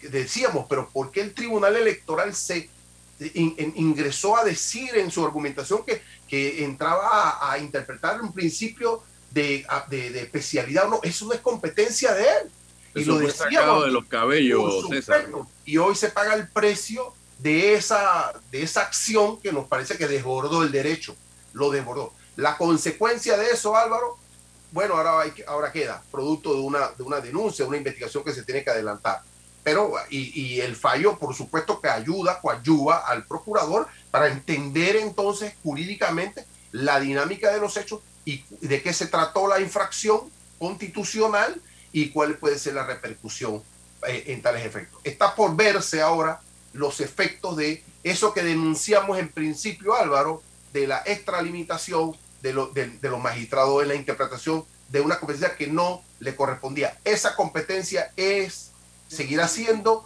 decíamos, pero ¿por qué el Tribunal Electoral se ingresó a decir en su argumentación que, que entraba a, interpretar un principio de, de, especialidad? No, eso no es competencia de él. y lo decíamos, de los cabellos, César. Y hoy se paga el precio de esa, de esa acción que nos parece que desbordó el derecho, lo desbordó. La consecuencia de eso, Álvaro, bueno, ahora, hay, ahora queda, producto de una, de una denuncia, una investigación que se tiene que adelantar. Pero, y, y el fallo, por supuesto, que ayuda, coayuva al procurador para entender entonces jurídicamente la dinámica de los hechos y de qué se trató la infracción constitucional y cuál puede ser la repercusión eh, en tales efectos. Está por verse ahora los efectos de eso que denunciamos en principio, Álvaro, de la extralimitación de, de, los magistrados en la interpretación de una competencia que no le correspondía. Esa competencia es, seguirá siendo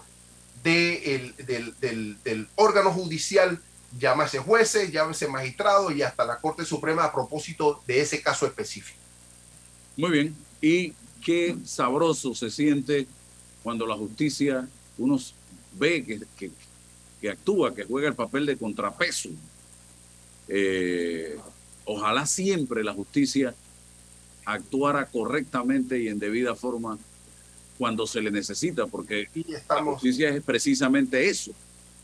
de del, del, órgano judicial, llámese jueces, llámese magistrado y hasta la Corte Suprema a propósito de ese caso específico. Muy bien. Y qué sabroso se siente cuando la justicia, uno ve que, que, que actúa, que juega el papel de contrapeso. Eh, Ojalá siempre la justicia actuara correctamente y en debida forma cuando se le necesita, porque la justicia es precisamente eso.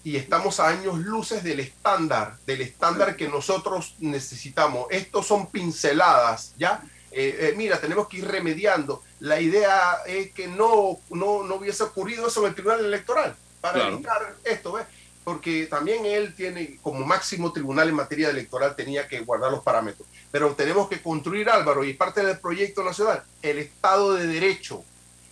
Y estamos a años luces del estándar, del estándar que nosotros necesitamos. Estos son pinceladas, ¿ya? Eh, eh, mira, tenemos que ir remediando. La idea es que no, no, no hubiese ocurrido eso en el Tribunal Electoral para evitar esto, ¿ves? porque también él tiene como máximo tribunal en materia electoral tenía que guardar los parámetros. Pero tenemos que construir, Álvaro, y parte del proyecto nacional, el Estado de Derecho,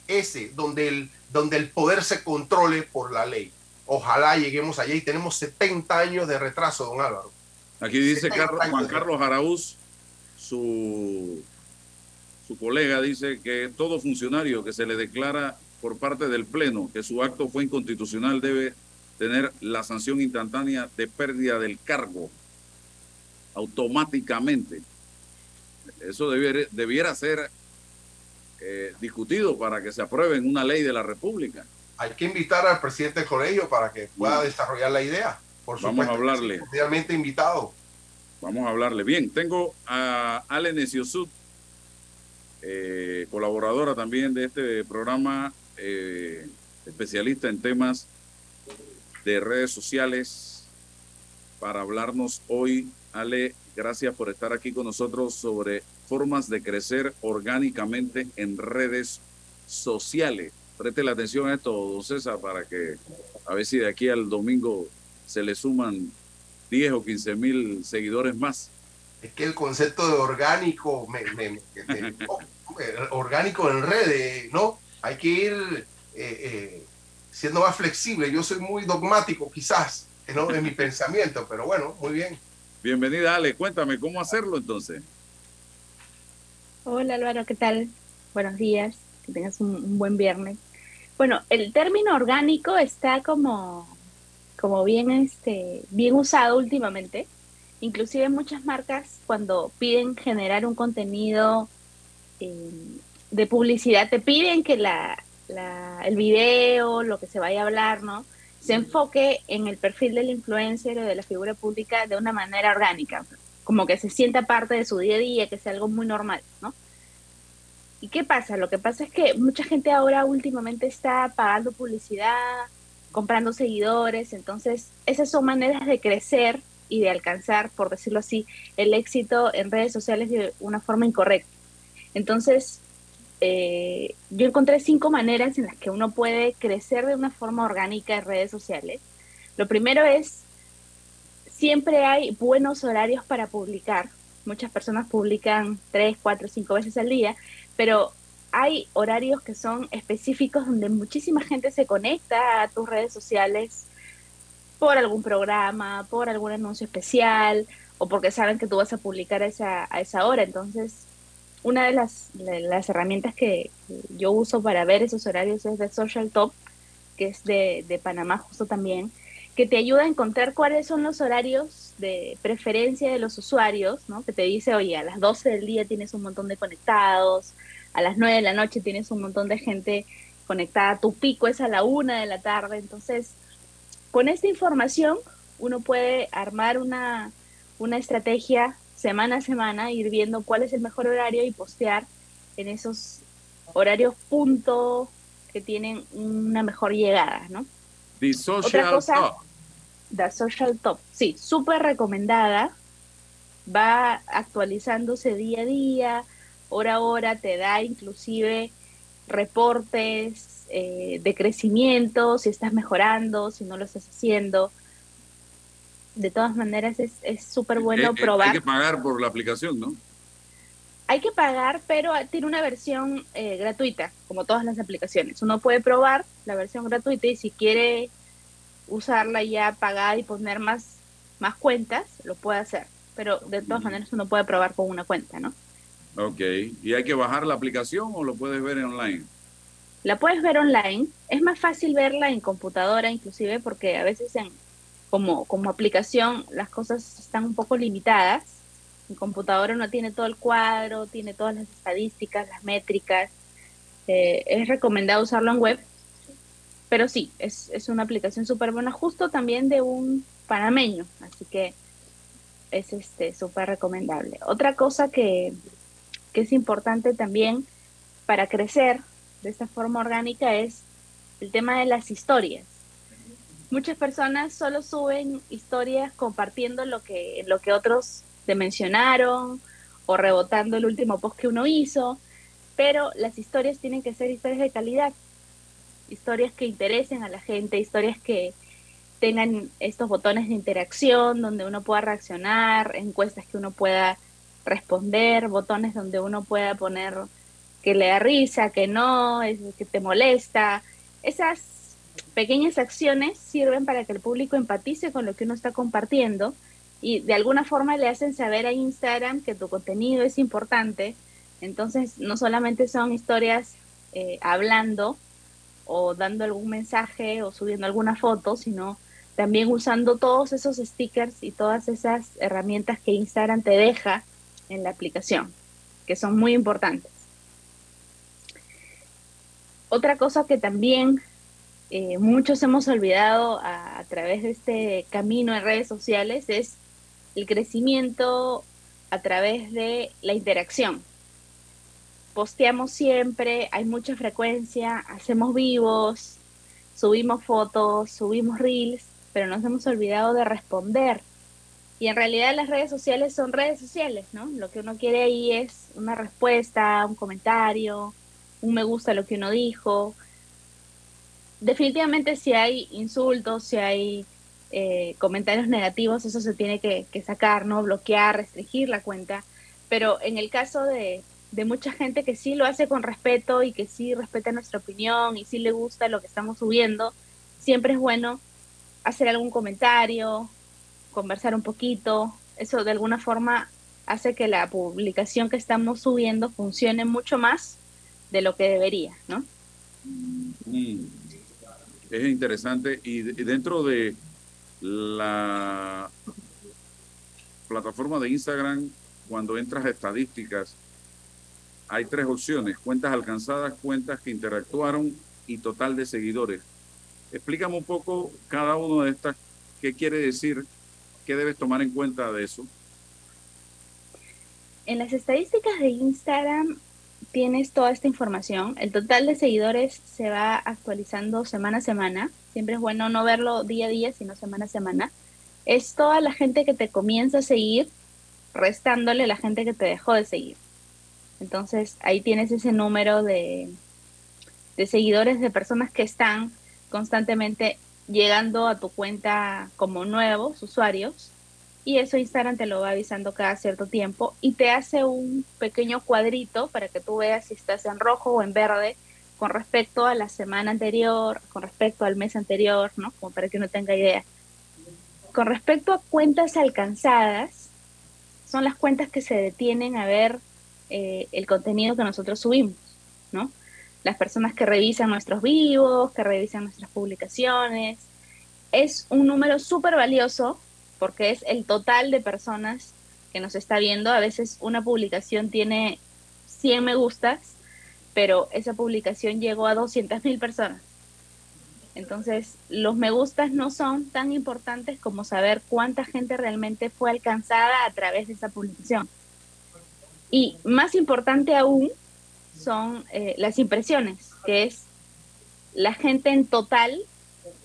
ese, donde el, donde el poder se controle por la ley. Ojalá lleguemos allá y tenemos 70 años de retraso, don Álvaro. Aquí dice Juan Carlos Araúz, su, su colega dice que todo funcionario que se le declara por parte del Pleno que su acto fue inconstitucional debe tener la sanción instantánea de pérdida del cargo automáticamente. Eso debiera, debiera ser eh, discutido para que se apruebe en una ley de la República. Hay que invitar al presidente del colegio para que pueda desarrollar la idea. Por supuesto, Vamos a hablarle. Realmente invitado. Vamos a hablarle. Bien, tengo a Ale Neciosud, eh, colaboradora también de este programa, eh, especialista en temas de redes sociales para hablarnos hoy. Ale, gracias por estar aquí con nosotros sobre formas de crecer orgánicamente en redes sociales. Preste la atención a esto, don César, para que a ver si de aquí al domingo se le suman 10 o 15 mil seguidores más. Es que el concepto de orgánico, oh, orgánico en redes, ¿no? Hay que ir eh, eh, siendo más flexible. Yo soy muy dogmático quizás ¿no? en mi pensamiento, pero bueno, muy bien. Bienvenida Ale, cuéntame cómo hacerlo entonces. Hola Álvaro, ¿qué tal? Buenos días, que tengas un, buen viernes. Bueno, el término orgánico está como, como bien, este, bien usado últimamente. inclusive muchas marcas cuando piden generar un contenido eh, de publicidad, te piden que la, el video, lo que se vaya a hablar, ¿no? Se enfoque en el perfil del influencer o de la figura pública de una manera orgánica, como que se sienta parte de su día a día, que sea algo muy normal, ¿no? ¿Y qué pasa? Lo que pasa es que mucha gente ahora últimamente está pagando publicidad, comprando seguidores, entonces esas son maneras de crecer y de alcanzar, por decirlo así, el éxito en redes sociales de una forma incorrecta. Entonces, eh, yo encontré cinco maneras en las que uno puede crecer de una forma orgánica en redes sociales. Lo primero es, siempre hay buenos horarios para publicar. Muchas personas publican tres, cuatro, cinco veces al día, pero hay horarios que son específicos donde muchísima gente se conecta a tus redes sociales por algún programa, por algún anuncio especial o porque saben que tú vas a publicar esa, a esa hora. Entonces, una de las, las herramientas que, yo uso para ver esos horarios es de Social Top, que es de, de, Panamá justo también, que te ayuda a encontrar cuáles son los horarios de preferencia de los usuarios, ¿no? Que te dice, oye, a las 12 del día tienes un montón de conectados, a las 9 de la noche tienes un montón de gente conectada, tu pico es a la 1 de la tarde, entonces, con esta información uno puede armar una, una estrategia semana a semana, ir viendo cuál es el mejor horario y postear en esos horarios punto que tienen una mejor llegada, ¿no? The Social Top. The Social Top, sí, súper recomendada. Va actualizándose día a día, hora a hora, te da inclusive reportes eh, de crecimiento, si estás mejorando, si no lo estás haciendo de todas maneras es súper bueno probar. Hay que pagar por la aplicación, ¿no? Hay que pagar, pero tiene una versión eh, gratuita, como todas las aplicaciones. Uno puede probar la versión gratuita y si quiere usarla ya pagada y poner más, más cuentas, lo puede hacer. Pero de todas maneras uno puede probar con una cuenta, ¿no? Ok. ¿Y hay que bajar la aplicación o lo puedes ver online? La puedes ver online. Es más fácil verla en computadora inclusive porque a veces en, como, como aplicación las cosas están un poco limitadas. En computadora no tiene todo el cuadro, tiene todas las estadísticas, las métricas. Eh, es recomendado usarlo en web, pero sí, es, es una aplicación súper buena, justo también de un panameño, así que es este súper recomendable. Otra cosa que, que es importante también para crecer de esta forma orgánica es el tema de las historias muchas personas solo suben historias compartiendo lo que, lo que otros te mencionaron o rebotando el último post que uno hizo, pero las historias tienen que ser historias de calidad, historias que interesen a la gente, historias que tengan estos botones de interacción donde uno pueda reaccionar, encuestas que uno pueda responder, botones donde uno pueda poner que le da risa, que no, que te molesta. Esas pequeñas acciones sirven para que el público empatice con lo que uno está compartiendo y de alguna forma le hacen saber a Instagram que tu contenido es importante. Entonces, no solamente son historias eh, hablando o dando algún mensaje o subiendo alguna foto, sino también usando todos esos stickers y todas esas herramientas que Instagram te deja en la aplicación, que son muy importantes. Otra cosa que también eh, muchos hemos olvidado a, través de este camino en redes sociales es el crecimiento a través de la interacción. Posteamos siempre, hay mucha frecuencia, hacemos vivos, subimos fotos, subimos reels, pero nos hemos olvidado de responder. Y en realidad las redes sociales son redes sociales, ¿no? Lo que uno quiere ahí es una respuesta, un comentario, un me gusta lo que uno dijo, definitivamente si hay insultos, si hay eh, comentarios negativos, eso se tiene que, sacar, ¿no? Bloquear, restringir la cuenta. Pero en el caso de, de, mucha gente que sí lo hace con respeto y que sí respeta nuestra opinión y sí le gusta lo que estamos subiendo, siempre es bueno hacer algún comentario, conversar un poquito. Eso de alguna forma hace que la publicación que estamos subiendo funcione mucho más de lo que debería, ¿no? Mm es interesante y, dentro de la plataforma de Instagram, cuando entras a estadísticas, hay tres opciones, cuentas alcanzadas, cuentas que interactuaron y total de seguidores. Explícame un poco cada una de estas, qué quiere decir, qué debes tomar en cuenta de eso. En las estadísticas de Instagram tienes toda esta información. El total de seguidores se va actualizando semana a semana. Siempre es bueno no verlo día a día, sino semana a semana. Es toda la gente que te comienza a seguir, restándole la gente que te dejó de seguir. Entonces ahí tienes ese número de, de seguidores de personas que están constantemente llegando a tu cuenta como nuevos usuarios y eso Instagram te lo va avisando cada cierto tiempo y te hace un pequeño cuadrito para que tú veas si estás en rojo o en verde con respecto a la semana anterior, con respecto al mes anterior, ¿no? Como para que uno tenga idea. Con respecto a cuentas alcanzadas, son las cuentas que se detienen a ver eh, el contenido que nosotros subimos, ¿no? Las personas que revisan nuestros vivos, que revisan nuestras publicaciones. Es un número súper valioso porque es el total de personas que nos está viendo. A veces una publicación tiene 100 me gustas, pero esa publicación llegó a 200 mil personas. Entonces, los me gustas no son tan importantes como saber cuánta gente realmente fue alcanzada a través de esa publicación. Y más importante aún son eh, las impresiones, que es la gente en total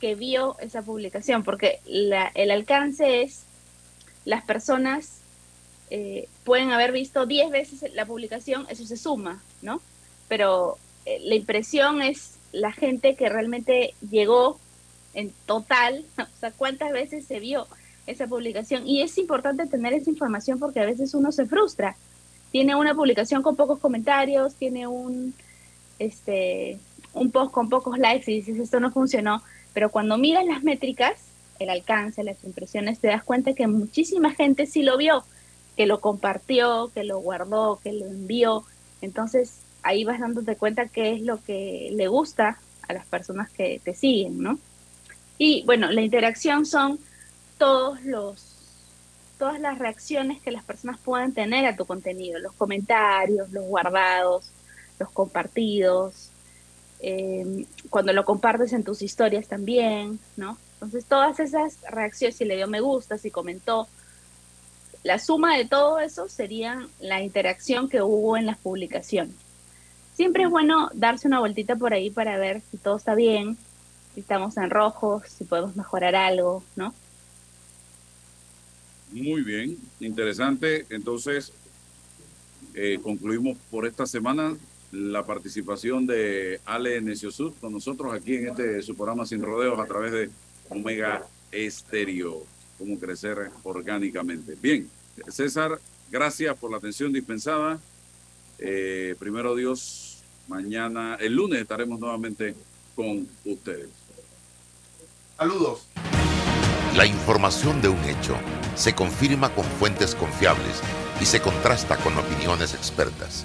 que vio esa publicación, porque el alcance es, las personas eh, pueden haber visto 10 veces la publicación, eso se suma, ¿no? Pero eh, la impresión es la gente que realmente llegó en total, o sea, cuántas veces se vio esa publicación. Y es importante tener esa información porque a veces uno se frustra. Tiene una publicación con pocos comentarios, tiene un, este, un post con pocos likes y dices, esto no funcionó pero cuando miras las métricas, el alcance, las impresiones, te das cuenta que muchísima gente sí lo vio, que lo compartió, que lo guardó, que lo envió. Entonces ahí vas dándote cuenta qué es lo que le gusta a las personas que te siguen, ¿no? Y bueno, la interacción son todos los todas las reacciones que las personas puedan tener a tu contenido, los comentarios, los guardados, los compartidos, eh, cuando lo compartes en tus historias también, ¿no? Entonces todas esas reacciones, si le dio me gusta, si comentó, la suma de todo eso sería la interacción que hubo en las publicaciones. Siempre es bueno darse una vueltita por ahí para ver si todo está bien, si estamos en rojo, si podemos mejorar algo, ¿no? Muy bien, interesante. Entonces, eh, concluimos por esta semana la participación de Ale Neciosud con nosotros aquí en este su programa Sin Rodeos a través de Omega Estéreo, cómo crecer orgánicamente. Bien, César, gracias por la atención dispensada. Eh, primero Dios, mañana, el lunes estaremos nuevamente con ustedes. Saludos. La información de un hecho se confirma con fuentes confiables y se contrasta con opiniones expertas.